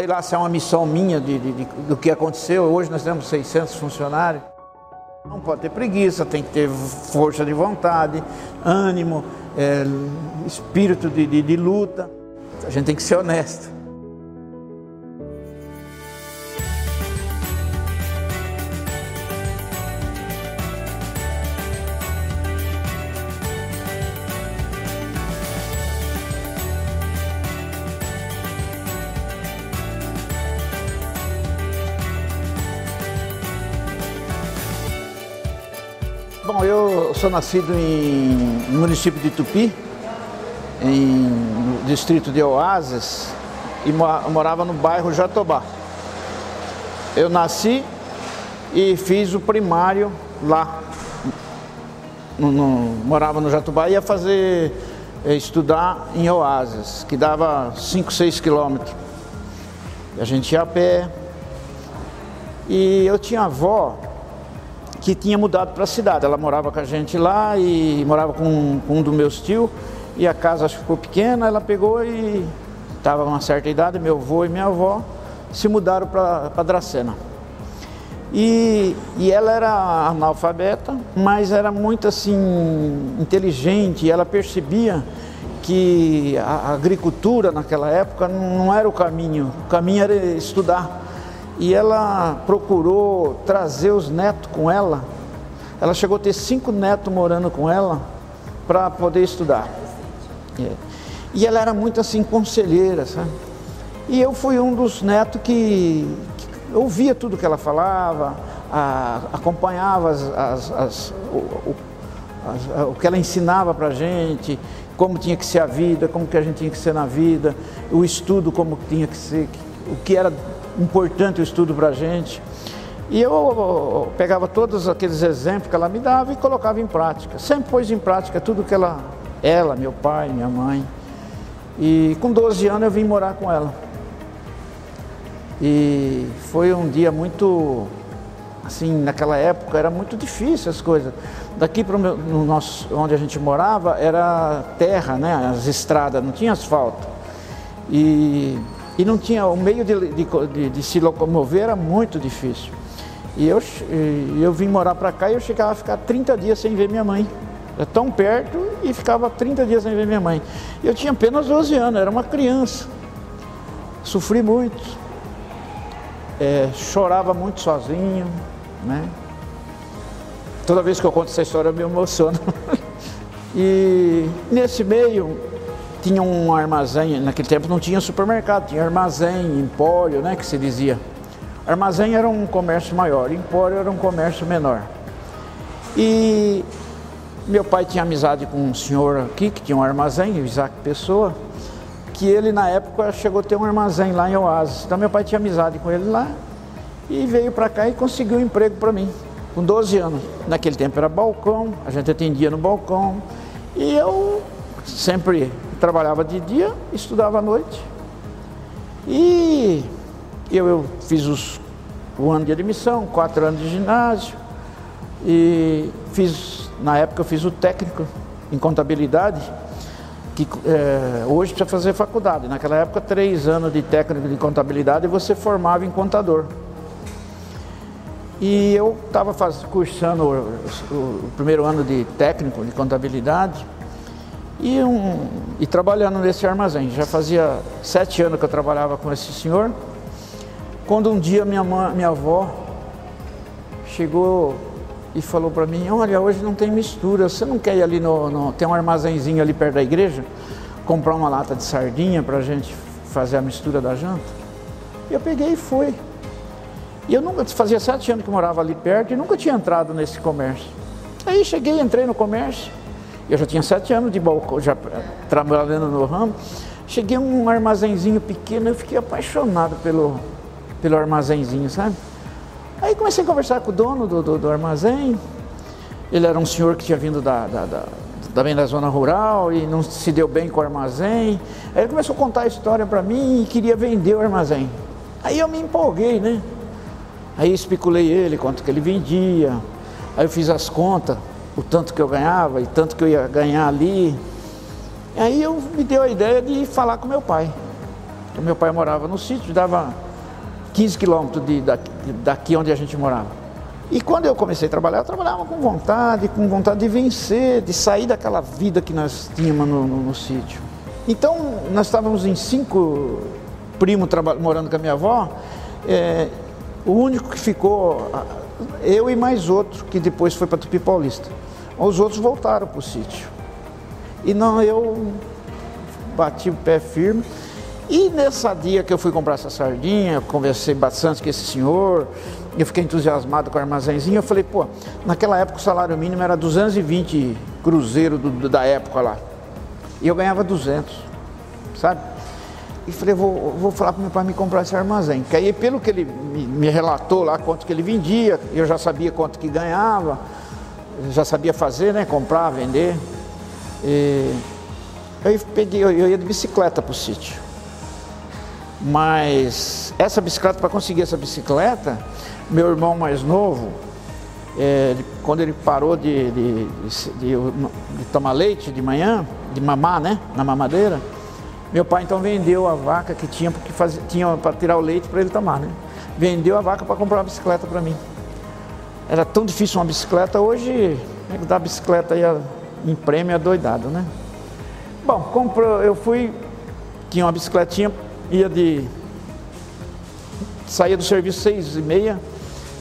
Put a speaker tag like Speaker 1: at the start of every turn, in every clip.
Speaker 1: sei lá se é uma missão minha de, de, de, do que aconteceu. Hoje nós temos 600 funcionários. Não pode ter preguiça, tem que ter força de vontade, ânimo, é, espírito de, de, de luta. A gente tem que ser honesto. Eu sou nascido em, no município de Tupi, em, no distrito de Oasis, e morava no bairro Jatobá. Eu nasci e fiz o primário lá. No, no, morava no Jatobá e ia fazer, eh, estudar em Oasis, que dava 5, 6 quilômetros. A gente ia a pé. E eu tinha avó que tinha mudado para a cidade. Ela morava com a gente lá e morava com, com um dos meus tios e a casa ficou pequena. Ela pegou e estava com uma certa idade, meu avô e minha avó se mudaram para Dracena. E, e ela era analfabeta, mas era muito assim inteligente. E ela percebia que a agricultura naquela época não era o caminho. O caminho era estudar e ela procurou trazer os netos com ela. Ela chegou a ter cinco netos morando com ela para poder estudar. É. E ela era muito assim, conselheira, sabe? E eu fui um dos netos que, que ouvia tudo que ela falava, a, acompanhava as, as, as, o, o, o, que ela ensinava para a gente, como tinha que ser a vida, como que a gente tinha que ser na vida, o estudo como tinha que ser, o que era importante o estudo para a gente. E eu pegava todos aqueles exemplos que ela me dava e colocava em prática. Sempre pôs em prática tudo que ela, ela, meu pai, minha mãe. E com 12 anos eu vim morar com ela. E foi um dia muito, assim, naquela época era muito difícil as coisas. Daqui para o nosso, onde a gente morava era terra, né? As estradas, não tinha asfalto. E e não tinha o meio de, de, de, se locomover era muito difícil. E eu, eu vim morar para cá e eu chegava a ficar 30 dias sem ver minha mãe. Era tão perto e ficava 30 dias sem ver minha mãe. Eu tinha apenas 12 anos, era uma criança. Sofri muito. É, chorava muito sozinho, né? Toda vez que eu conto essa história eu me emociono. e nesse meio tinha um armazém, naquele tempo não tinha supermercado, tinha armazém, empório, né, que se dizia. Armazém era um comércio maior, empório era um comércio menor. E meu pai tinha amizade com um senhor aqui que tinha um armazém, Isaac Pessoa, que ele na época chegou a ter um armazém lá em Oasis. Então meu pai tinha amizade com ele lá e veio para cá e conseguiu um emprego para mim, com 12 anos. Naquele tempo era balcão, a gente atendia no balcão e eu sempre trabalhava de dia, estudava à noite. E eu, eu fiz os, o ano de admissão, quatro anos de ginásio, e fiz, na época eu fiz o técnico em contabilidade, que é, hoje precisa fazer faculdade. Naquela época, três anos de técnico de contabilidade e você formava em contador. E eu estava cursando o, o, o primeiro ano de técnico de contabilidade e, um, e trabalhando nesse armazém. Já fazia sete anos que eu trabalhava com esse senhor. Quando um dia minha, mãe, minha avó chegou e falou para mim, olha, hoje não tem mistura, você não quer ir ali no, no, Tem um armazenzinho ali perto da igreja, comprar uma lata de sardinha para a gente fazer a mistura da janta? E eu peguei e fui. E eu nunca, fazia sete anos que morava ali perto e nunca tinha entrado nesse comércio. Aí cheguei, entrei no comércio, eu já tinha sete anos de balcão, já trabalhando no ramo. Cheguei a um armazenzinho pequeno, eu fiquei apaixonado pelo, pelo armazenzinho, sabe? Aí comecei a conversar com o dono do, do, do armazém. Ele era um senhor que tinha vindo da, da, da, também da zona rural e não se deu bem com o armazém. Aí ele começou a contar a história para mim e queria vender o armazém. Aí eu me empolguei, né? Aí especulei ele, quanto que ele vendia. Aí eu fiz as contas o tanto que eu ganhava e tanto que eu ia ganhar ali. E aí eu me deu a ideia de falar com meu pai. meu pai morava no sítio, dava 15 quilômetros daqui, daqui onde a gente morava. E quando eu comecei a trabalhar, eu trabalhava com vontade, com vontade de vencer, de sair daquela vida que nós tínhamos no, no, no sítio. Então, nós estávamos em cinco primos morando com a minha avó, é, o único que ficou, eu e mais outro, que depois foi para Tupi Paulista. Os outros voltaram para o sítio. E não, eu bati o pé firme. E nessa dia que eu fui comprar essa sardinha, conversei bastante com esse senhor, eu fiquei entusiasmado com o armazenzinho. Eu falei, pô, naquela época o salário mínimo era 220 cruzeiro do, do, da época lá. E eu ganhava 200, sabe? E falei, vou, vou falar para meu pai me comprar esse armazém. Que aí, pelo que ele me, me relatou lá, quanto que ele vendia, eu já sabia quanto que ganhava, já sabia fazer, né? Comprar, vender. E eu peguei, eu ia de bicicleta para o sítio. Mas essa bicicleta, para conseguir essa bicicleta, meu irmão mais novo, é, quando ele parou de, de, de, de, tomar leite de manhã, de mamar, né, na mamadeira, meu pai então vendeu a vaca que tinha porque fazia, tinha para tirar o leite para ele tomar, né? Vendeu a vaca para comprar uma bicicleta para mim. Era tão difícil uma bicicleta, hoje dar bicicleta aí em prêmio é doidado, né? Bom, comprou, eu fui, tinha uma bicicletinha, ia de. saía do serviço seis e meia,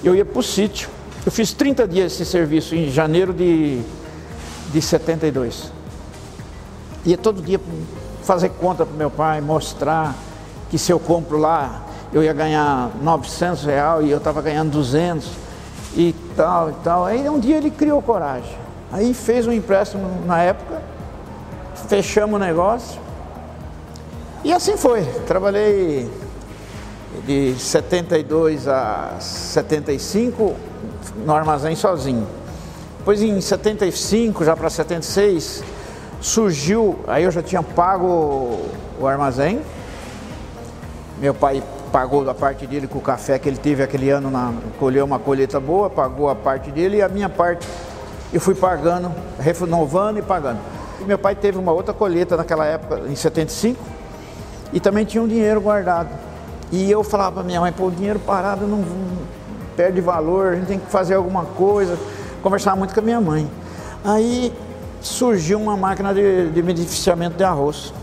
Speaker 1: eu ia para o sítio. Eu fiz 30 dias esse serviço em janeiro de, de 72. Ia todo dia fazer conta para meu pai, mostrar que se eu compro lá, eu ia ganhar 900 reais e eu estava ganhando 200 e tal e tal. Aí um dia ele criou coragem. Aí fez um empréstimo na época, fechamos o negócio e assim foi. Trabalhei de 72 a 75 no armazém sozinho. Depois em 75, já para 76, surgiu, aí eu já tinha pago o armazém. Meu pai pagou da parte dele com o café que ele teve aquele ano, na, colheu uma colheita boa, pagou a parte dele e a minha parte eu fui pagando, renovando e pagando. E meu pai teve uma outra colheita naquela época, em 75, e também tinha um dinheiro guardado. E eu falava para minha mãe, pô, o dinheiro parado não perde valor, a gente tem que fazer alguma coisa. Conversava muito com a minha mãe. Aí surgiu uma máquina de, de beneficiamento de arroz,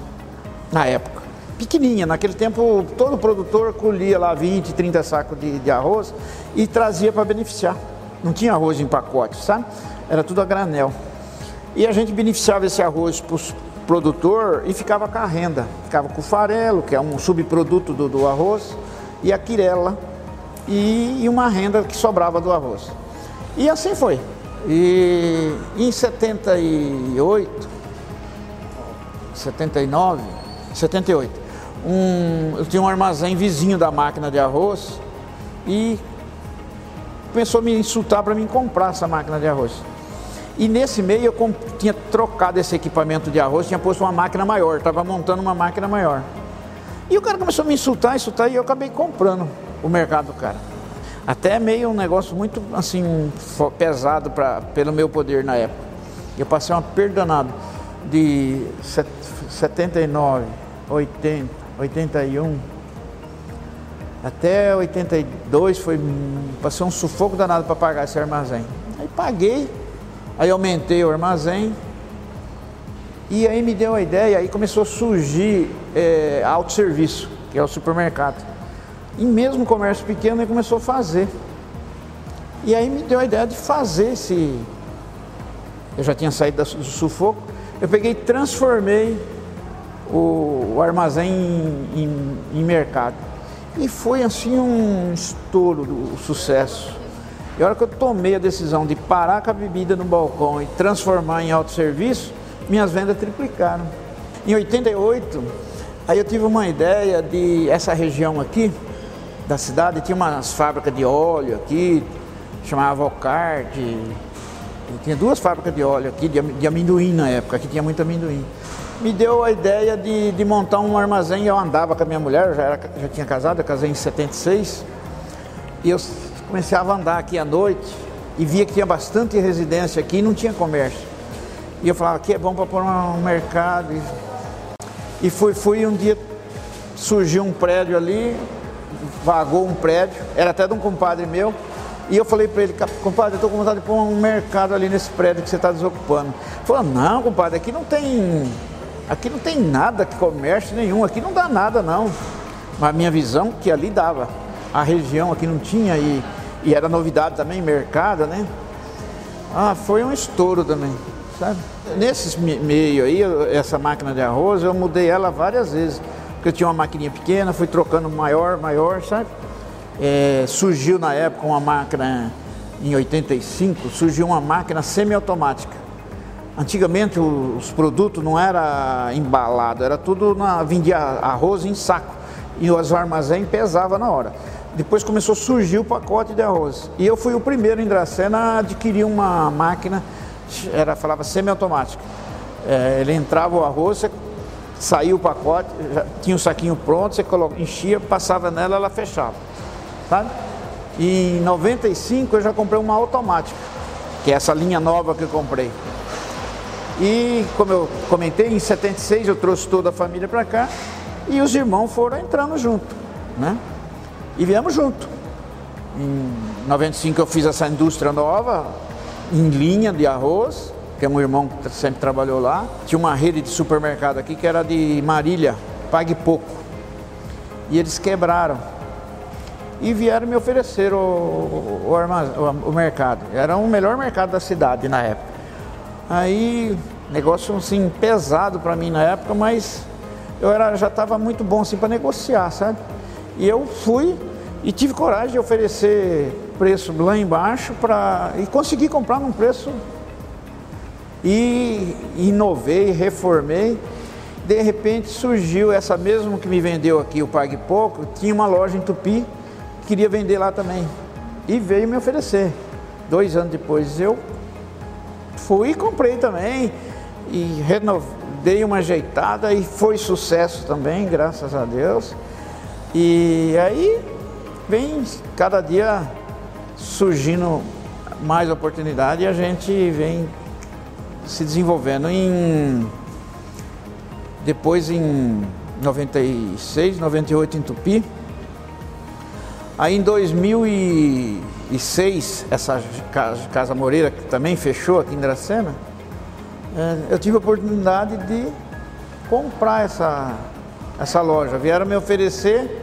Speaker 1: na época. Pequenininha, naquele tempo todo produtor colhia lá 20, 30 sacos de, de arroz e trazia para beneficiar. Não tinha arroz em pacote, sabe? Era tudo a granel. E a gente beneficiava esse arroz para os produtor e ficava com a renda. Ficava com o farelo, que é um subproduto do, do arroz, e a quirela, e, e, uma renda que sobrava do arroz. E assim foi. E em 78, 79, 78, um, eu tinha um armazém vizinho da máquina de arroz e começou a me insultar para mim comprar essa máquina de arroz. E nesse meio eu tinha trocado esse equipamento de arroz, tinha posto uma máquina maior, estava montando uma máquina maior. E o cara começou a me insultar, insultar, e eu acabei comprando o mercado do cara. Até meio um negócio muito assim pesado pra, pelo meu poder na época. Eu passei uma perda de 79, 80, 81 até 82 foi passei um sufoco danado para pagar esse armazém. Aí paguei, aí aumentei o armazém e aí me deu a ideia, aí começou a surgir é, autosserviço, que é o supermercado. E mesmo comércio pequeno ele começou a fazer. E aí me deu a ideia de fazer esse. Eu já tinha saído do sufoco. Eu peguei e transformei o, o armazém em, em, em, mercado. E foi assim um estouro do sucesso. E a hora que eu tomei a decisão de parar com a bebida no balcão e transformar em autosserviço, minhas vendas triplicaram. Em 88, aí eu tive uma ideia de essa região aqui, da cidade, tinha umas fábricas de óleo aqui, chamava Vocard, tinha duas fábricas de óleo aqui, de, de amendoim na época, aqui tinha muito amendoim. Me deu a ideia de, de montar um armazém, eu andava com a minha mulher, já, era, já tinha casado, eu casei em 76, e eu comecei a andar aqui à noite e via que tinha bastante residência aqui e não tinha comércio. E eu falava, aqui é bom para pôr um mercado. E fui, fui um dia surgiu um prédio ali, vagou um prédio, era até de um compadre meu, e eu falei para ele, compadre, eu estou com vontade de pôr um mercado ali nesse prédio que você está desocupando. Ele falou, não, compadre, aqui não tem. Aqui não tem nada, comércio nenhum, aqui não dá nada não. Mas a minha visão que ali dava. A região aqui não tinha e, e era novidade também, mercado, né? Ah, foi um estouro também, sabe? Nesses meio aí, essa máquina de arroz, eu mudei ela várias vezes. Porque eu tinha uma maquininha pequena, fui trocando maior, maior, sabe? É, surgiu na época uma máquina, em 85, surgiu uma máquina semiautomática. Antigamente os produtos não era embalado, era tudo na vendia arroz em saco e os armazém pesava na hora. Depois começou a surgir o pacote de arroz. E eu fui o primeiro em Dracena a adquirir uma máquina, era falava semiautomática. É, ele entrava o arroz, você saía o pacote, tinha o saquinho pronto, você enchia, passava nela, ela fechava sabe? E em 95 eu já comprei uma automática, que é essa linha nova que eu comprei. E como eu comentei, em 76 eu trouxe toda a família para cá e os irmãos foram entrando junto, né? E viemos junto. Em 95 eu fiz essa indústria nova, em linha de arroz, que é um irmão que sempre trabalhou lá. Tinha uma rede de supermercado aqui que era de Marília, pague pouco. E eles quebraram e vieram me oferecer o, o, o, o mercado. Era o melhor mercado da cidade na época. Aí, negócio assim pesado para mim na época, mas eu era, já estava muito bom assim para negociar, sabe? E eu fui e tive coragem de oferecer preço lá embaixo para e consegui comprar num preço e inovei, reformei. De repente surgiu essa mesmo que me vendeu aqui o Pague Pouco, tinha uma loja em Tupi queria vender lá também. E veio me oferecer. Dois anos depois eu fui e comprei também. E renovei, dei uma ajeitada e foi sucesso também, graças a Deus. E aí vem cada dia surgindo mais oportunidade e a gente vem se desenvolvendo em depois em 96, 98 em Tupi, Aí em 2006, essa Casa Moreira, que também fechou aqui em Dracena, é, eu tive a oportunidade de comprar essa, essa loja. Vieram me oferecer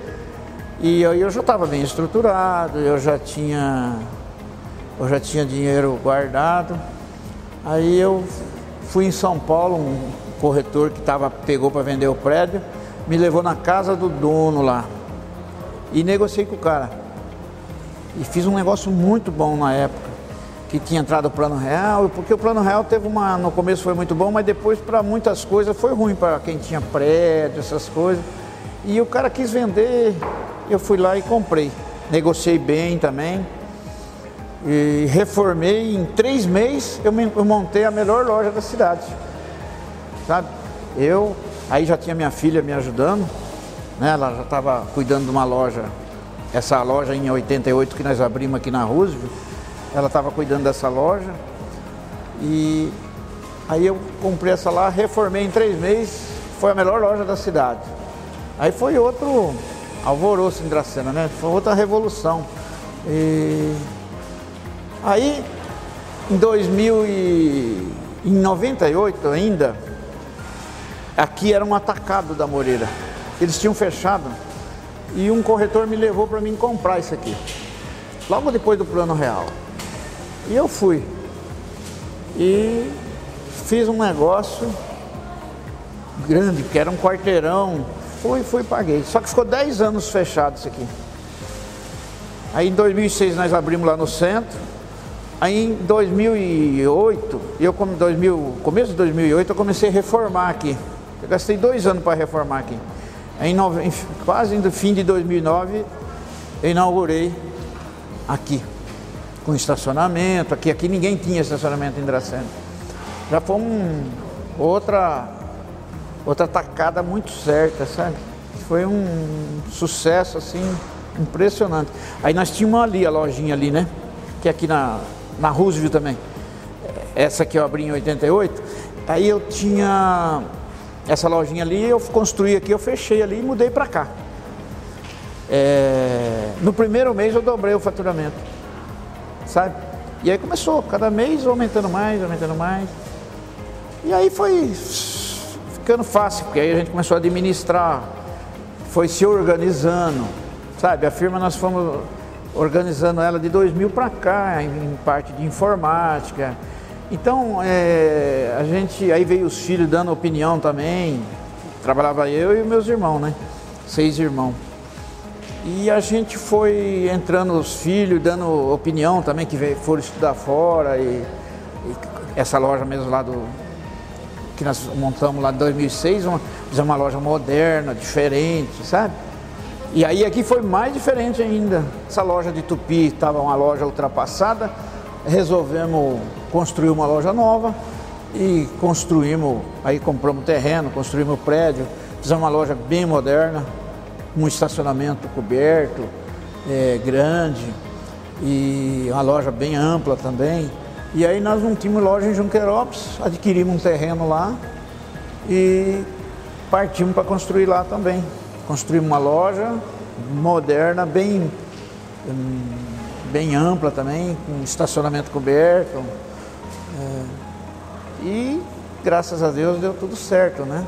Speaker 1: e aí eu já estava bem estruturado, eu já tinha, eu já tinha dinheiro guardado. Aí eu fui em São Paulo, um corretor que tava, pegou para vender o prédio, me levou na casa do dono lá e negociei com o cara. E fiz um negócio muito bom na época, que tinha entrado o plano real, porque o plano real teve uma. No começo foi muito bom, mas depois para muitas coisas foi ruim para quem tinha prédio, essas coisas. E o cara quis vender, eu fui lá e comprei. Negociei bem também. E reformei em três meses eu, eu montei a melhor loja da cidade. Sabe? Eu, aí já tinha minha filha me ajudando né? Ela já estava cuidando de uma loja, essa loja em 88 que nós abrimos aqui na Roosevelt, ela estava cuidando dessa loja e aí eu comprei essa lá, reformei em três meses, foi a melhor loja da cidade. Aí foi outro alvoroço em Dracena, né? Foi outra revolução. E aí em 2000 e em 98 ainda, aqui era um atacado da Moreira. Eles tinham fechado e um corretor me levou para mim comprar isso aqui. Logo depois do plano real. E eu fui. E fiz um negócio grande, que era um quarteirão. Fui, fui, paguei. Só que ficou 10 anos fechado isso aqui. Aí em 2006 nós abrimos lá no centro. Aí em 2008, eu como 2000, começo de 2008 eu comecei a reformar aqui. Eu gastei dois anos para reformar aqui. Em, nove, quase no fim de 2009, eu inaugurei aqui, com estacionamento. Aqui, aqui ninguém tinha estacionamento em Dracena. Já foi um, outra, outra tacada muito certa, sabe? Foi um sucesso assim impressionante. Aí nós tínhamos ali a lojinha ali, né? Que é aqui na, na Roosevelt também. Essa que eu abri em 88. Aí eu tinha essa lojinha ali, eu construí aqui, eu fechei ali e mudei para cá. É, no primeiro mês eu dobrei o faturamento, sabe? E aí começou, cada mês aumentando mais, aumentando mais. E aí foi ficando fácil, porque aí a gente começou a administrar, foi se organizando, sabe? A firma nós fomos organizando ela de 2000 para cá, em, parte de informática. Então, é, a gente, aí veio os filhos dando opinião também, trabalhava eu e meus irmãos, né? Seis irmãos. E a gente foi entrando os filhos, dando opinião também, que foram estudar fora. E, e essa loja mesmo lá do. que nós montamos lá em 2006, uma, fizemos uma loja moderna, diferente, sabe? E aí aqui foi mais diferente ainda. Essa loja de Tupi estava uma loja ultrapassada, resolvemos construir uma loja nova e construímos, aí compramos terreno, construímos prédio, fizemos uma loja bem moderna, um estacionamento coberto, é, grande e uma loja bem ampla também. E aí nós não tínhamos loja em Junquerópolis, adquirimos um terreno lá e partimos para construir lá também. Construímos uma loja moderna, bem, bem ampla também, com estacionamento coberto. É, e graças a Deus deu tudo certo, né?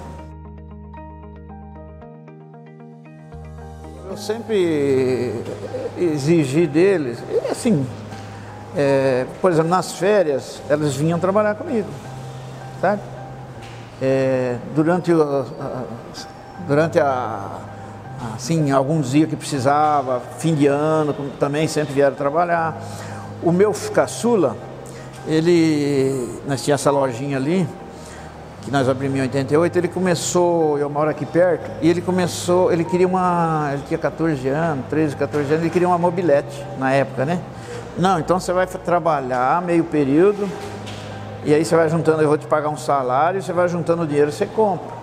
Speaker 1: Eu sempre exigi deles, assim, é, por exemplo, nas férias, elas vinham trabalhar comigo, sabe? É, durante, o, durante a, assim, alguns dias que precisava, fim de ano também sempre vieram trabalhar. O meu caçula, ele, nós tínhamos essa lojinha ali, que nós abrimos em 88, ele começou, eu moro aqui perto, e ele começou, ele queria uma, ele tinha 14 anos, 13, 14 anos, ele queria uma mobilete na época, né? Não, então você vai trabalhar meio período, e aí você vai juntando, eu vou te pagar um salário, você vai juntando o dinheiro, você compra.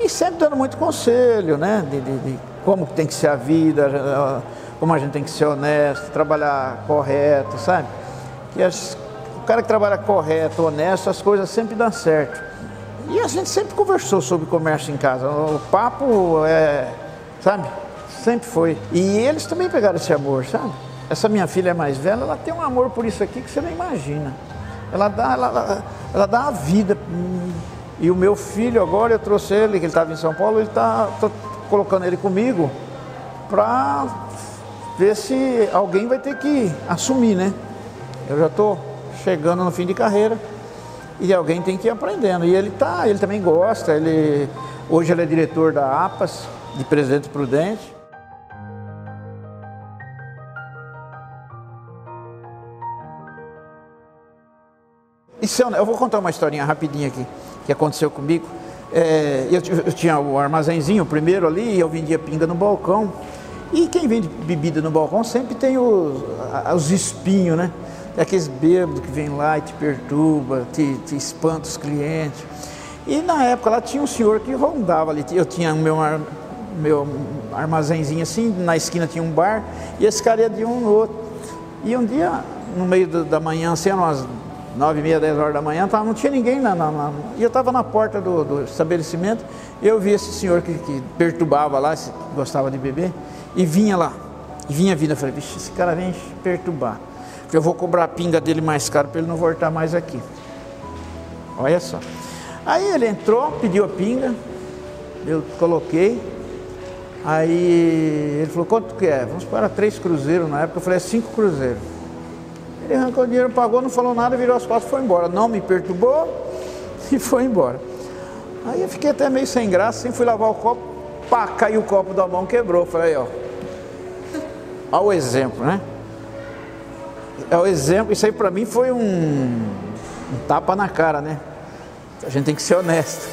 Speaker 1: E sempre dando muito conselho, né? De, de, de como tem que ser a vida, como a gente tem que ser honesto, trabalhar correto, sabe? Que as, o cara que trabalha correto, honesto, as coisas sempre dão certo. E a gente sempre conversou sobre comércio em casa. O papo é, sabe? Sempre foi. E eles também pegaram esse amor, sabe? Essa minha filha é mais velha, ela tem um amor por isso aqui que você não imagina. Ela dá, ela, ela dá a vida. E o meu filho agora, eu trouxe ele, que ele estava em São Paulo, ele está colocando ele comigo para ver se alguém vai ter que assumir, né? Eu já estou chegando no fim de carreira e alguém tem que ir aprendendo. E ele tá, ele também gosta, ele hoje ele é diretor da APAS, de Presidente Prudente. Isso, eu vou contar uma historinha rapidinha aqui que aconteceu comigo. É, eu, eu, tinha o armazenzinho primeiro ali, eu vendia pinga no balcão. E quem vende bebida no balcão sempre tem os, os espinhos, né? é aqueles bêbados que vem lá e te perturba, te, te espanta os clientes. E na época lá tinha um senhor que rondava ali, eu tinha o meu, meu armazenzinho assim, na esquina tinha um bar, e esse cara ia de um no outro. E um dia, no meio da manhã, assim, umas nove e meia, dez horas da manhã, não tinha ninguém na, na, e eu estava na porta do, do, estabelecimento, eu vi esse senhor que, que perturbava lá, gostava de beber, e vinha lá, e vinha vindo, eu falei, vixe, esse cara vem perturbar eu vou cobrar a pinga dele mais caro para ele não voltar mais aqui. Olha só. Aí ele entrou, pediu a pinga, eu coloquei. Aí ele falou, quanto que é? Vamos para três cruzeiros na época, eu falei, é cinco cruzeiros. Ele arrancou o dinheiro, pagou, não falou nada, virou as costas e foi embora. Não me perturbou e foi embora. Aí eu fiquei até meio sem graça, assim, fui lavar o copo, pá, caiu o copo da mão, quebrou. Falei, ó, olha o exemplo, né? é o exemplo, isso aí para mim foi um, um tapa na cara, né? A gente tem que ser honesto.